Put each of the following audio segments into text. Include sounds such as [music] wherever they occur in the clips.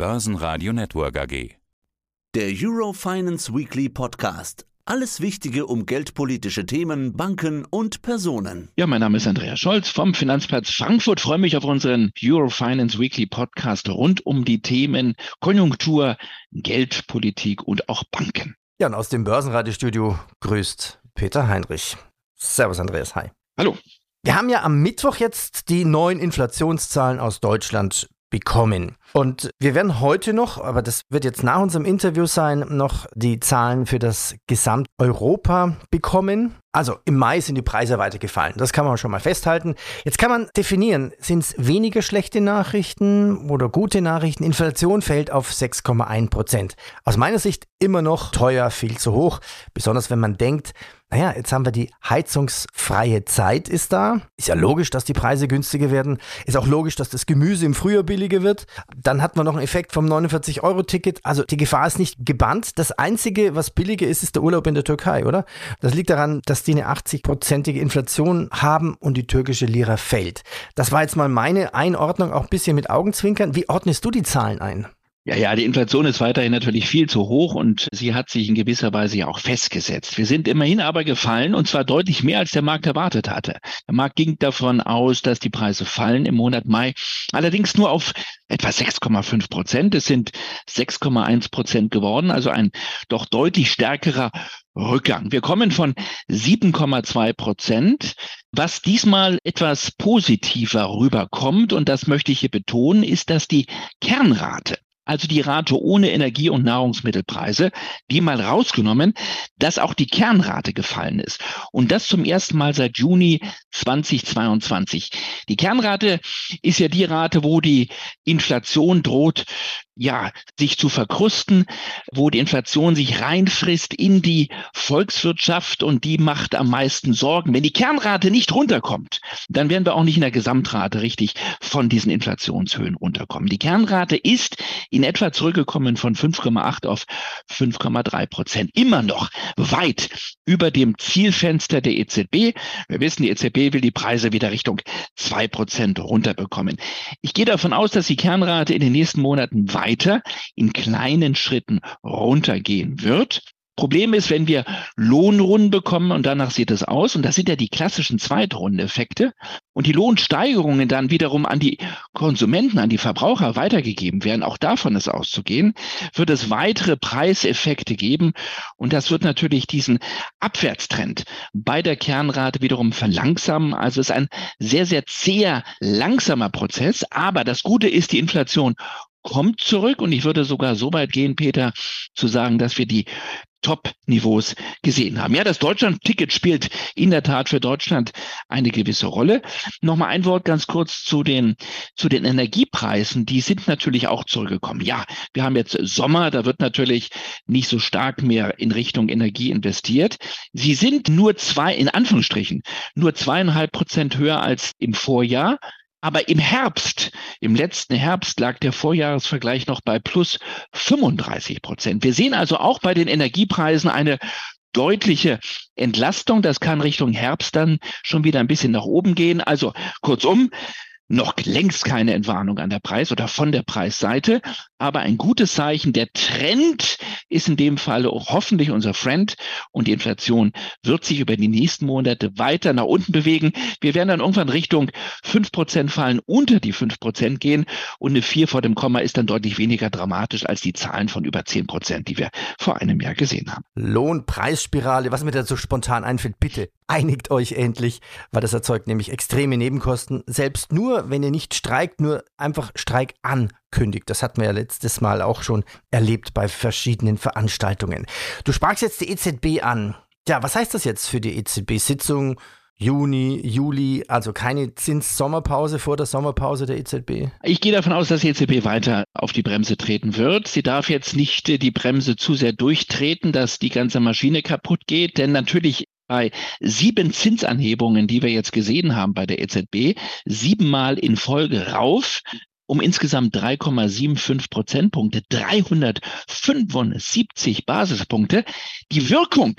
Börsenradio Network AG. Der Eurofinance Weekly Podcast. Alles Wichtige um geldpolitische Themen, Banken und Personen. Ja, mein Name ist Andreas Scholz vom Finanzplatz Frankfurt. Freue mich auf unseren Eurofinance Weekly Podcast rund um die Themen Konjunktur, Geldpolitik und auch Banken. Ja, und aus dem Börsenradiostudio grüßt Peter Heinrich. Servus, Andreas. Hi. Hallo. Wir haben ja am Mittwoch jetzt die neuen Inflationszahlen aus Deutschland bekommen. Und wir werden heute noch, aber das wird jetzt nach unserem Interview sein, noch die Zahlen für das Gesamteuropa bekommen. Also im Mai sind die Preise weitergefallen. Das kann man schon mal festhalten. Jetzt kann man definieren, sind es weniger schlechte Nachrichten oder gute Nachrichten? Inflation fällt auf 6,1 Prozent. Aus meiner Sicht immer noch teuer, viel zu hoch. Besonders wenn man denkt, naja, jetzt haben wir die heizungsfreie Zeit ist da. Ist ja logisch, dass die Preise günstiger werden. Ist auch logisch, dass das Gemüse im Frühjahr billiger wird. Dann hat man noch einen Effekt vom 49-Euro-Ticket. Also die Gefahr ist nicht gebannt. Das Einzige, was billiger ist, ist der Urlaub in der Türkei, oder? Das liegt daran, dass die eine 80-prozentige Inflation haben und die türkische Lira fällt. Das war jetzt mal meine Einordnung, auch ein bisschen mit Augenzwinkern. Wie ordnest du die Zahlen ein? Ja, ja, die Inflation ist weiterhin natürlich viel zu hoch und sie hat sich in gewisser Weise ja auch festgesetzt. Wir sind immerhin aber gefallen und zwar deutlich mehr, als der Markt erwartet hatte. Der Markt ging davon aus, dass die Preise fallen im Monat Mai, allerdings nur auf etwa 6,5 Prozent. Es sind 6,1 Prozent geworden, also ein doch deutlich stärkerer Rückgang. Wir kommen von 7,2 Prozent. Was diesmal etwas positiver rüberkommt, und das möchte ich hier betonen, ist, dass die Kernrate also die Rate ohne Energie- und Nahrungsmittelpreise, die mal rausgenommen, dass auch die Kernrate gefallen ist. Und das zum ersten Mal seit Juni 2022. Die Kernrate ist ja die Rate, wo die Inflation droht, ja, sich zu verkrusten, wo die Inflation sich reinfrisst in die Volkswirtschaft und die macht am meisten Sorgen. Wenn die Kernrate nicht runterkommt, dann werden wir auch nicht in der Gesamtrate richtig von diesen Inflationshöhen runterkommen. Die Kernrate ist in etwa zurückgekommen von 5,8 auf 5,3 Prozent. Immer noch weit über dem Zielfenster der EZB. Wir wissen, die EZB will die Preise wieder Richtung 2 Prozent runterbekommen. Ich gehe davon aus, dass die Kernrate in den nächsten Monaten weiter weiter in kleinen Schritten runtergehen wird. Problem ist, wenn wir Lohnrunden bekommen und danach sieht es aus, und das sind ja die klassischen Zweitrundeneffekte, und die Lohnsteigerungen dann wiederum an die Konsumenten, an die Verbraucher weitergegeben werden, auch davon ist auszugehen, wird es weitere Preiseffekte geben. Und das wird natürlich diesen Abwärtstrend bei der Kernrate wiederum verlangsamen. Also es ist ein sehr, sehr zäher, langsamer Prozess. Aber das Gute ist, die Inflation kommt zurück und ich würde sogar so weit gehen, Peter, zu sagen, dass wir die Top-Niveaus gesehen haben. Ja, das Deutschland-Ticket spielt in der Tat für Deutschland eine gewisse Rolle. Nochmal ein Wort ganz kurz zu den, zu den Energiepreisen. Die sind natürlich auch zurückgekommen. Ja, wir haben jetzt Sommer, da wird natürlich nicht so stark mehr in Richtung Energie investiert. Sie sind nur zwei, in Anführungsstrichen, nur zweieinhalb Prozent höher als im Vorjahr. Aber im Herbst, im letzten Herbst lag der Vorjahresvergleich noch bei plus 35 Prozent. Wir sehen also auch bei den Energiepreisen eine deutliche Entlastung. Das kann Richtung Herbst dann schon wieder ein bisschen nach oben gehen. Also kurzum, noch längst keine Entwarnung an der Preis- oder von der Preisseite, aber ein gutes Zeichen. Der Trend ist in dem Fall hoffentlich unser Friend und die Inflation wird sich über die nächsten Monate weiter nach unten bewegen. Wir werden dann irgendwann Richtung fünf Prozent fallen, unter die fünf Prozent gehen und eine vier vor dem Komma ist dann deutlich weniger dramatisch als die Zahlen von über zehn Prozent, die wir vor einem Jahr gesehen haben. Lohnpreisspirale, was mir da so spontan einfällt, bitte einigt euch endlich, weil das erzeugt nämlich extreme Nebenkosten. Selbst nur, wenn ihr nicht streikt, nur einfach Streik ankündigt. Das hatten wir ja letztes Mal auch schon erlebt bei verschiedenen Veranstaltungen. Du sprachst jetzt die EZB an. Ja, was heißt das jetzt für die EZB-Sitzung? Juni, Juli, also keine Zins-Sommerpause vor der Sommerpause der EZB? Ich gehe davon aus, dass die EZB weiter auf die Bremse treten wird. Sie darf jetzt nicht die Bremse zu sehr durchtreten, dass die ganze Maschine kaputt geht, denn natürlich bei sieben Zinsanhebungen, die wir jetzt gesehen haben bei der EZB, siebenmal in Folge rauf. Um insgesamt 3,75 Prozentpunkte, 375 Basispunkte. Die Wirkung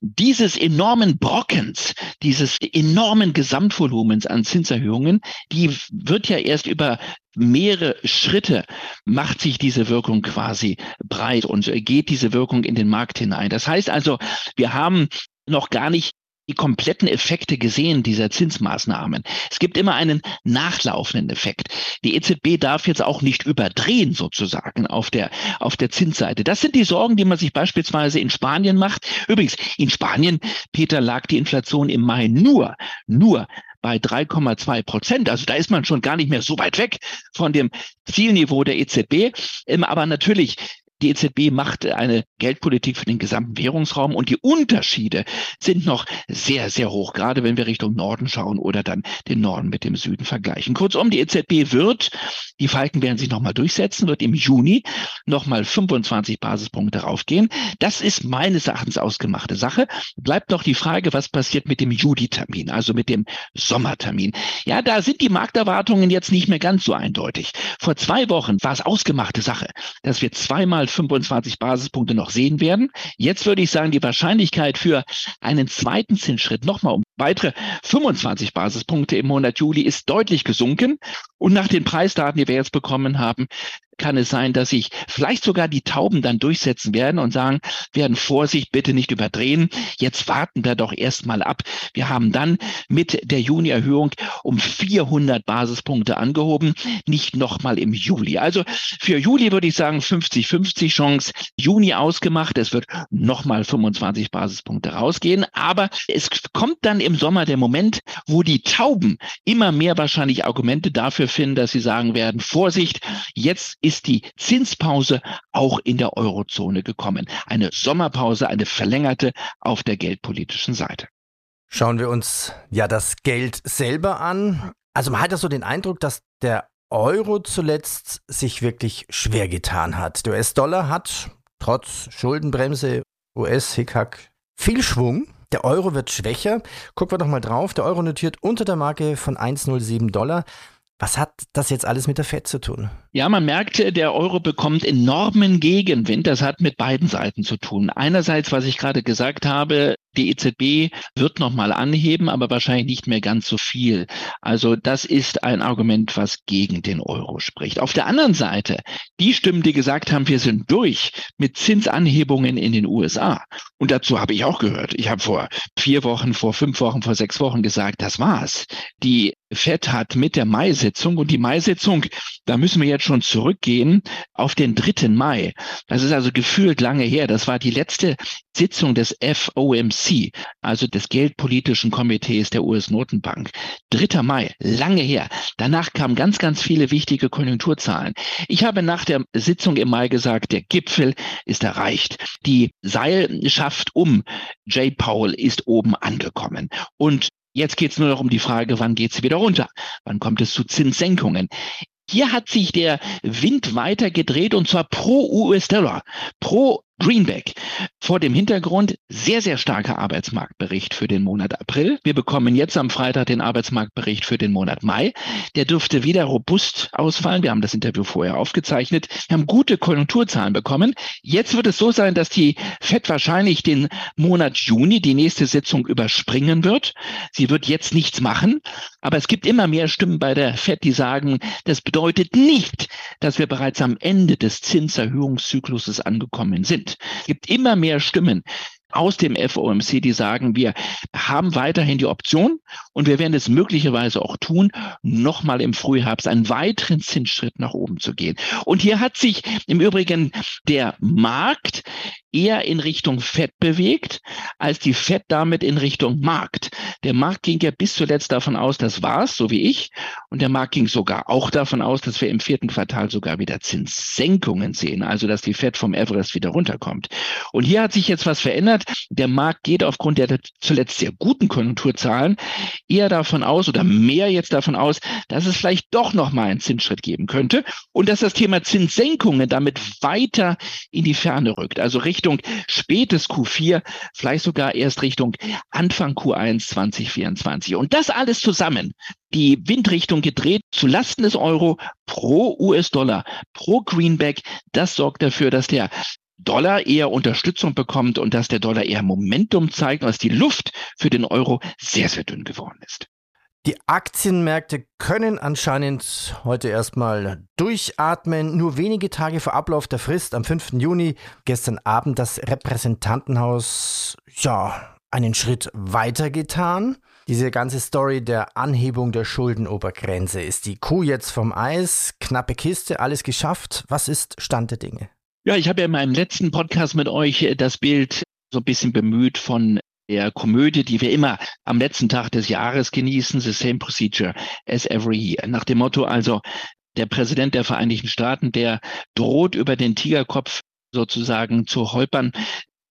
dieses enormen Brockens, dieses enormen Gesamtvolumens an Zinserhöhungen, die wird ja erst über mehrere Schritte macht sich diese Wirkung quasi breit und geht diese Wirkung in den Markt hinein. Das heißt also, wir haben noch gar nicht die kompletten Effekte gesehen dieser Zinsmaßnahmen. Es gibt immer einen nachlaufenden Effekt. Die EZB darf jetzt auch nicht überdrehen sozusagen auf der, auf der Zinsseite. Das sind die Sorgen, die man sich beispielsweise in Spanien macht. Übrigens, in Spanien, Peter, lag die Inflation im Mai nur, nur bei 3,2 Prozent. Also da ist man schon gar nicht mehr so weit weg von dem Zielniveau der EZB. Ähm, aber natürlich die EZB macht eine Geldpolitik für den gesamten Währungsraum und die Unterschiede sind noch sehr, sehr hoch, gerade wenn wir Richtung Norden schauen oder dann den Norden mit dem Süden vergleichen. Kurzum, die EZB wird, die Falken werden sich nochmal durchsetzen, wird im Juni nochmal 25 Basispunkte raufgehen. Das ist meines Erachtens ausgemachte Sache. Bleibt noch die Frage, was passiert mit dem Juli-Termin, also mit dem Sommertermin. Ja, da sind die Markterwartungen jetzt nicht mehr ganz so eindeutig. Vor zwei Wochen war es ausgemachte Sache, dass wir zweimal 25 Basispunkte noch sehen werden. Jetzt würde ich sagen, die Wahrscheinlichkeit für einen zweiten Zinsschritt nochmal um weitere 25 Basispunkte im Monat Juli ist deutlich gesunken. Und nach den Preisdaten, die wir jetzt bekommen haben, kann es sein, dass sich vielleicht sogar die Tauben dann durchsetzen werden und sagen, werden Vorsicht, bitte nicht überdrehen. Jetzt warten wir doch erstmal ab. Wir haben dann mit der Juni-Erhöhung um 400 Basispunkte angehoben, nicht nochmal im Juli. Also für Juli würde ich sagen 50-50 Chance. Juni ausgemacht. Es wird nochmal 25 Basispunkte rausgehen. Aber es kommt dann im Sommer der Moment, wo die Tauben immer mehr wahrscheinlich Argumente dafür finden, dass sie sagen werden, Vorsicht, jetzt ist die Zinspause auch in der Eurozone gekommen. Eine Sommerpause, eine verlängerte auf der geldpolitischen Seite. Schauen wir uns ja das Geld selber an. Also man hat ja so den Eindruck, dass der Euro zuletzt sich wirklich schwer getan hat. Der US-Dollar hat trotz Schuldenbremse, US-Hickhack viel Schwung. Der Euro wird schwächer. Gucken wir doch mal drauf. Der Euro notiert unter der Marke von 1,07 Dollar. Was hat das jetzt alles mit der FED zu tun? Ja, man merkt, der Euro bekommt enormen Gegenwind. Das hat mit beiden Seiten zu tun. Einerseits, was ich gerade gesagt habe, die EZB wird nochmal anheben, aber wahrscheinlich nicht mehr ganz so viel. Also das ist ein Argument, was gegen den Euro spricht. Auf der anderen Seite, die Stimmen, die gesagt haben, wir sind durch mit Zinsanhebungen in den USA. Und dazu habe ich auch gehört. Ich habe vor vier Wochen, vor fünf Wochen, vor sechs Wochen gesagt, das war's. Die FED hat mit der Mai-Sitzung und die Mai-Sitzung, da müssen wir jetzt schon zurückgehen auf den 3. Mai. Das ist also gefühlt lange her. Das war die letzte Sitzung des FOMC, also des Geldpolitischen Komitees der US-Notenbank. 3. Mai, lange her. Danach kamen ganz, ganz viele wichtige Konjunkturzahlen. Ich habe nach der Sitzung im Mai gesagt, der Gipfel ist erreicht. Die Seilschaft um Jay Powell ist oben angekommen. Und Jetzt geht es nur noch um die Frage, wann geht es wieder runter? Wann kommt es zu Zinssenkungen? Hier hat sich der Wind weiter gedreht und zwar pro US-Dollar, pro Greenback. Vor dem Hintergrund sehr, sehr starker Arbeitsmarktbericht für den Monat April. Wir bekommen jetzt am Freitag den Arbeitsmarktbericht für den Monat Mai. Der dürfte wieder robust ausfallen. Wir haben das Interview vorher aufgezeichnet. Wir haben gute Konjunkturzahlen bekommen. Jetzt wird es so sein, dass die FED wahrscheinlich den Monat Juni, die nächste Sitzung überspringen wird. Sie wird jetzt nichts machen. Aber es gibt immer mehr Stimmen bei der FED, die sagen, das bedeutet nicht, dass wir bereits am Ende des Zinserhöhungszykluses angekommen sind. Es gibt immer mehr Stimmen aus dem FOMC, die sagen, wir haben weiterhin die Option und wir werden es möglicherweise auch tun, nochmal im Frühherbst einen weiteren Zinsschritt nach oben zu gehen. Und hier hat sich im Übrigen der Markt eher in Richtung Fett bewegt, als die Fett damit in Richtung Markt. Der Markt ging ja bis zuletzt davon aus, das war's, so wie ich. Und der Markt ging sogar auch davon aus, dass wir im vierten Quartal sogar wieder Zinssenkungen sehen, also dass die Fett vom Everest wieder runterkommt. Und hier hat sich jetzt was verändert. Der Markt geht aufgrund der zuletzt sehr guten Konjunkturzahlen eher davon aus oder mehr jetzt davon aus, dass es vielleicht doch noch mal einen Zinsschritt geben könnte und dass das Thema Zinssenkungen damit weiter in die Ferne rückt, also Richtung Richtung spätes Q4, vielleicht sogar erst Richtung Anfang Q1 2024. Und das alles zusammen, die Windrichtung gedreht zu Lasten des Euro pro US-Dollar, pro Greenback, das sorgt dafür, dass der Dollar eher Unterstützung bekommt und dass der Dollar eher Momentum zeigt, dass die Luft für den Euro sehr, sehr dünn geworden ist. Die Aktienmärkte können anscheinend heute erstmal durchatmen. Nur wenige Tage vor Ablauf der Frist am 5. Juni, gestern Abend, das Repräsentantenhaus, ja, einen Schritt weiter getan. Diese ganze Story der Anhebung der Schuldenobergrenze. Ist die Kuh jetzt vom Eis? Knappe Kiste, alles geschafft? Was ist Stand der Dinge? Ja, ich habe ja in meinem letzten Podcast mit euch das Bild so ein bisschen bemüht von der Komödie, die wir immer am letzten Tag des Jahres genießen, the same procedure as every year. Nach dem Motto also, der Präsident der Vereinigten Staaten, der droht über den Tigerkopf sozusagen zu holpern,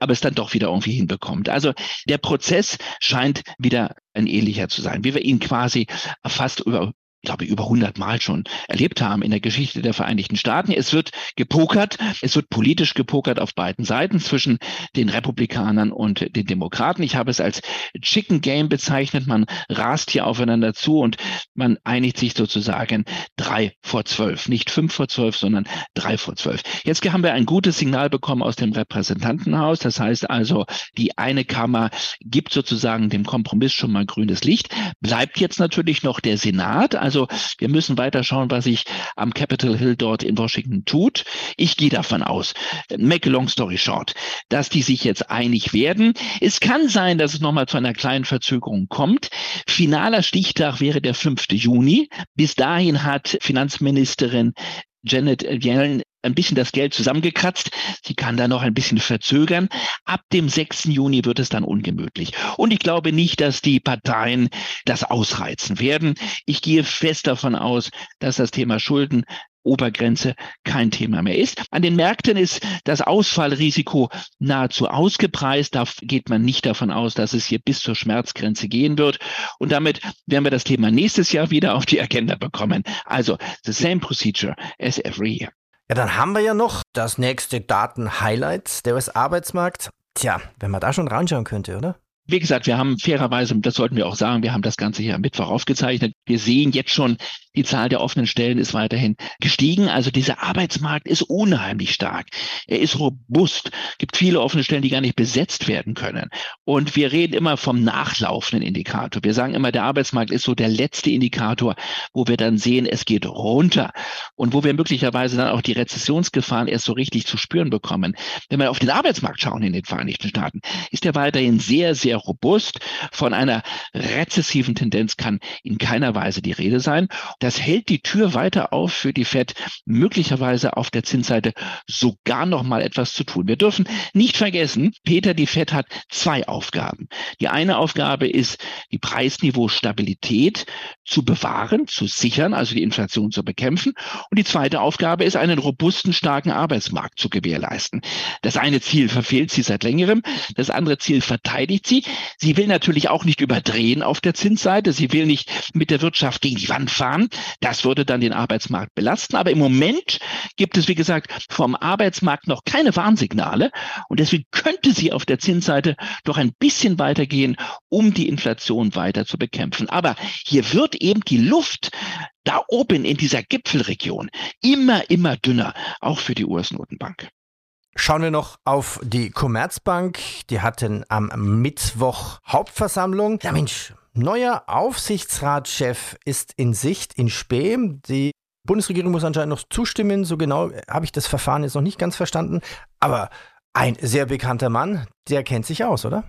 aber es dann doch wieder irgendwie hinbekommt. Also der Prozess scheint wieder ein ähnlicher zu sein, wie wir ihn quasi fast über ich glaube, über 100 Mal schon erlebt haben in der Geschichte der Vereinigten Staaten. Es wird gepokert, es wird politisch gepokert auf beiden Seiten zwischen den Republikanern und den Demokraten. Ich habe es als Chicken Game bezeichnet. Man rast hier aufeinander zu und man einigt sich sozusagen drei vor zwölf. Nicht fünf vor zwölf, sondern drei vor zwölf. Jetzt haben wir ein gutes Signal bekommen aus dem Repräsentantenhaus. Das heißt also, die eine Kammer gibt sozusagen dem Kompromiss schon mal grünes Licht. Bleibt jetzt natürlich noch der Senat. Also also wir müssen weiter schauen, was sich am Capitol Hill dort in Washington tut. Ich gehe davon aus, make a long story short, dass die sich jetzt einig werden. Es kann sein, dass es nochmal zu einer kleinen Verzögerung kommt. Finaler Stichtag wäre der 5. Juni. Bis dahin hat Finanzministerin Janet Yellen ein bisschen das Geld zusammengekratzt. Sie kann da noch ein bisschen verzögern. Ab dem 6. Juni wird es dann ungemütlich. Und ich glaube nicht, dass die Parteien das ausreizen werden. Ich gehe fest davon aus, dass das Thema Schulden Obergrenze kein Thema mehr ist. An den Märkten ist das Ausfallrisiko nahezu ausgepreist. Da geht man nicht davon aus, dass es hier bis zur Schmerzgrenze gehen wird. Und damit werden wir das Thema nächstes Jahr wieder auf die Agenda bekommen. Also, the same procedure as every year. Ja, dann haben wir ja noch das nächste Daten-Highlight, der US-Arbeitsmarkt. Tja, wenn man da schon reinschauen könnte, oder? Wie gesagt, wir haben fairerweise, das sollten wir auch sagen, wir haben das Ganze hier am Mittwoch aufgezeichnet. Wir sehen jetzt schon, die Zahl der offenen Stellen ist weiterhin gestiegen. Also dieser Arbeitsmarkt ist unheimlich stark. Er ist robust. Es gibt viele offene Stellen, die gar nicht besetzt werden können. Und wir reden immer vom nachlaufenden Indikator. Wir sagen immer, der Arbeitsmarkt ist so der letzte Indikator, wo wir dann sehen, es geht runter und wo wir möglicherweise dann auch die Rezessionsgefahren erst so richtig zu spüren bekommen. Wenn wir auf den Arbeitsmarkt schauen in den Vereinigten Staaten, ist er weiterhin sehr, sehr robust. Von einer rezessiven Tendenz kann in keiner Weise die Rede sein. Das hält die Tür weiter auf für die Fed, möglicherweise auf der Zinsseite sogar noch mal etwas zu tun. Wir dürfen nicht vergessen, Peter, die Fed hat zwei Aufgaben. Die eine Aufgabe ist, die Preisniveau-Stabilität zu bewahren, zu sichern, also die Inflation zu bekämpfen. Und die zweite Aufgabe ist, einen robusten, starken Arbeitsmarkt zu gewährleisten. Das eine Ziel verfehlt sie seit längerem, das andere Ziel verteidigt sie. Sie will natürlich auch nicht überdrehen auf der Zinsseite. Sie will nicht mit der Wirtschaft gegen die Wand fahren. Das würde dann den Arbeitsmarkt belasten. Aber im Moment gibt es, wie gesagt, vom Arbeitsmarkt noch keine Warnsignale. Und deswegen könnte sie auf der Zinsseite doch ein bisschen weitergehen, um die Inflation weiter zu bekämpfen. Aber hier wird eben die Luft da oben in dieser Gipfelregion immer, immer dünner, auch für die US-Notenbank. Schauen wir noch auf die Commerzbank. Die hatten am Mittwoch Hauptversammlung. Ja Mensch, neuer Aufsichtsratschef ist in Sicht in Spee. Die Bundesregierung muss anscheinend noch zustimmen. So genau habe ich das Verfahren jetzt noch nicht ganz verstanden. Aber ein sehr bekannter Mann, der kennt sich aus, oder?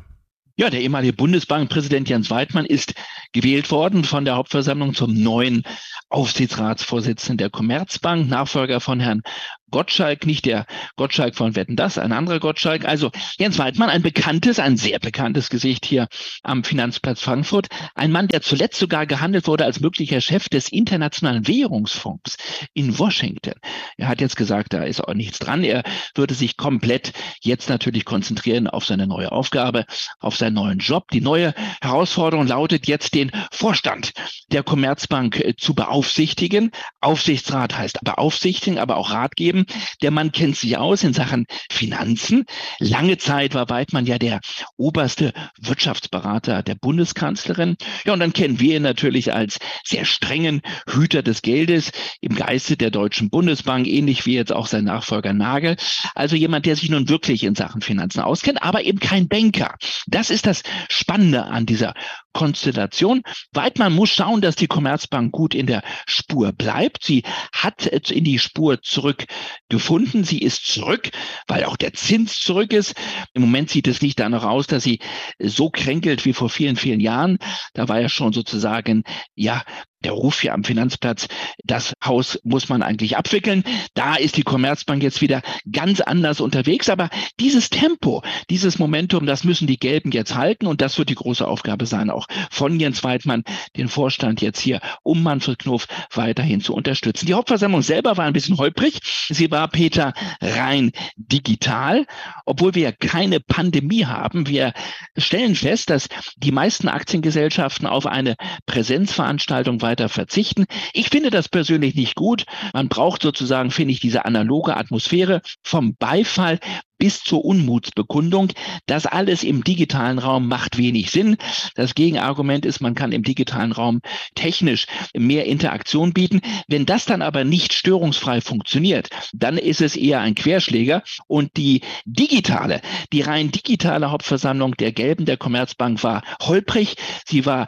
Ja, der ehemalige Bundesbankpräsident Jens Weidmann ist gewählt worden von der Hauptversammlung zum neuen Aufsichtsratsvorsitzenden der Commerzbank, Nachfolger von Herrn Gottschalk, nicht der Gottschalk von Wetten das, ein anderer Gottschalk. Also Jens Weidmann, ein bekanntes, ein sehr bekanntes Gesicht hier am Finanzplatz Frankfurt. Ein Mann, der zuletzt sogar gehandelt wurde als möglicher Chef des Internationalen Währungsfonds in Washington. Er hat jetzt gesagt, da ist auch nichts dran. Er würde sich komplett jetzt natürlich konzentrieren auf seine neue Aufgabe, auf seinen neuen Job. Die neue Herausforderung lautet jetzt, den Vorstand der Commerzbank äh, zu beaufsichtigen. Aufsichtsrat heißt beaufsichtigen, aber auch Rat geben. Der Mann kennt sich aus in Sachen Finanzen. Lange Zeit war Weidmann ja der oberste Wirtschaftsberater der Bundeskanzlerin. Ja, und dann kennen wir ihn natürlich als sehr strengen Hüter des Geldes im Geiste der Deutschen Bundesbank, ähnlich wie jetzt auch sein Nachfolger Nagel. Also jemand, der sich nun wirklich in Sachen Finanzen auskennt, aber eben kein Banker. Das ist das Spannende an dieser Konstellation. Weidmann muss schauen, dass die Commerzbank gut in der Spur bleibt. Sie hat in die Spur zurückgefunden. Sie ist zurück, weil auch der Zins zurück ist. Im Moment sieht es nicht danach aus, dass sie so kränkelt wie vor vielen, vielen Jahren. Da war ja schon sozusagen, ja, der Ruf hier am Finanzplatz, das Haus muss man eigentlich abwickeln. Da ist die Commerzbank jetzt wieder ganz anders unterwegs. Aber dieses Tempo, dieses Momentum, das müssen die Gelben jetzt halten. Und das wird die große Aufgabe sein, auch von Jens Weidmann, den Vorstand jetzt hier, um Manfred Knof weiterhin zu unterstützen. Die Hauptversammlung selber war ein bisschen holprig. Sie war, Peter, rein digital, obwohl wir keine Pandemie haben. Wir stellen fest, dass die meisten Aktiengesellschaften auf eine Präsenzveranstaltung weiter weiter verzichten. Ich finde das persönlich nicht gut. Man braucht sozusagen, finde ich, diese analoge Atmosphäre vom Beifall bis zur Unmutsbekundung. Das alles im digitalen Raum macht wenig Sinn. Das Gegenargument ist, man kann im digitalen Raum technisch mehr Interaktion bieten. Wenn das dann aber nicht störungsfrei funktioniert, dann ist es eher ein Querschläger. Und die digitale, die rein digitale Hauptversammlung der Gelben der Commerzbank war holprig. Sie war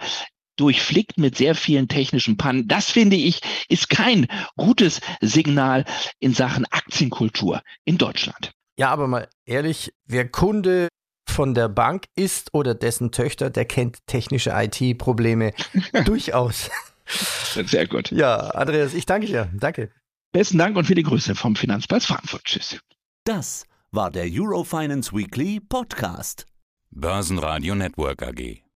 durchflickt mit sehr vielen technischen Pannen. Das finde ich, ist kein gutes Signal in Sachen Aktienkultur in Deutschland. Ja, aber mal ehrlich, wer Kunde von der Bank ist oder dessen Töchter, der kennt technische IT-Probleme [laughs] durchaus. Sehr gut. Ja, Andreas, ich danke dir. Danke. Besten Dank und viele Grüße vom Finanzplatz Frankfurt. Tschüss. Das war der Eurofinance Weekly Podcast. Börsenradio Network AG.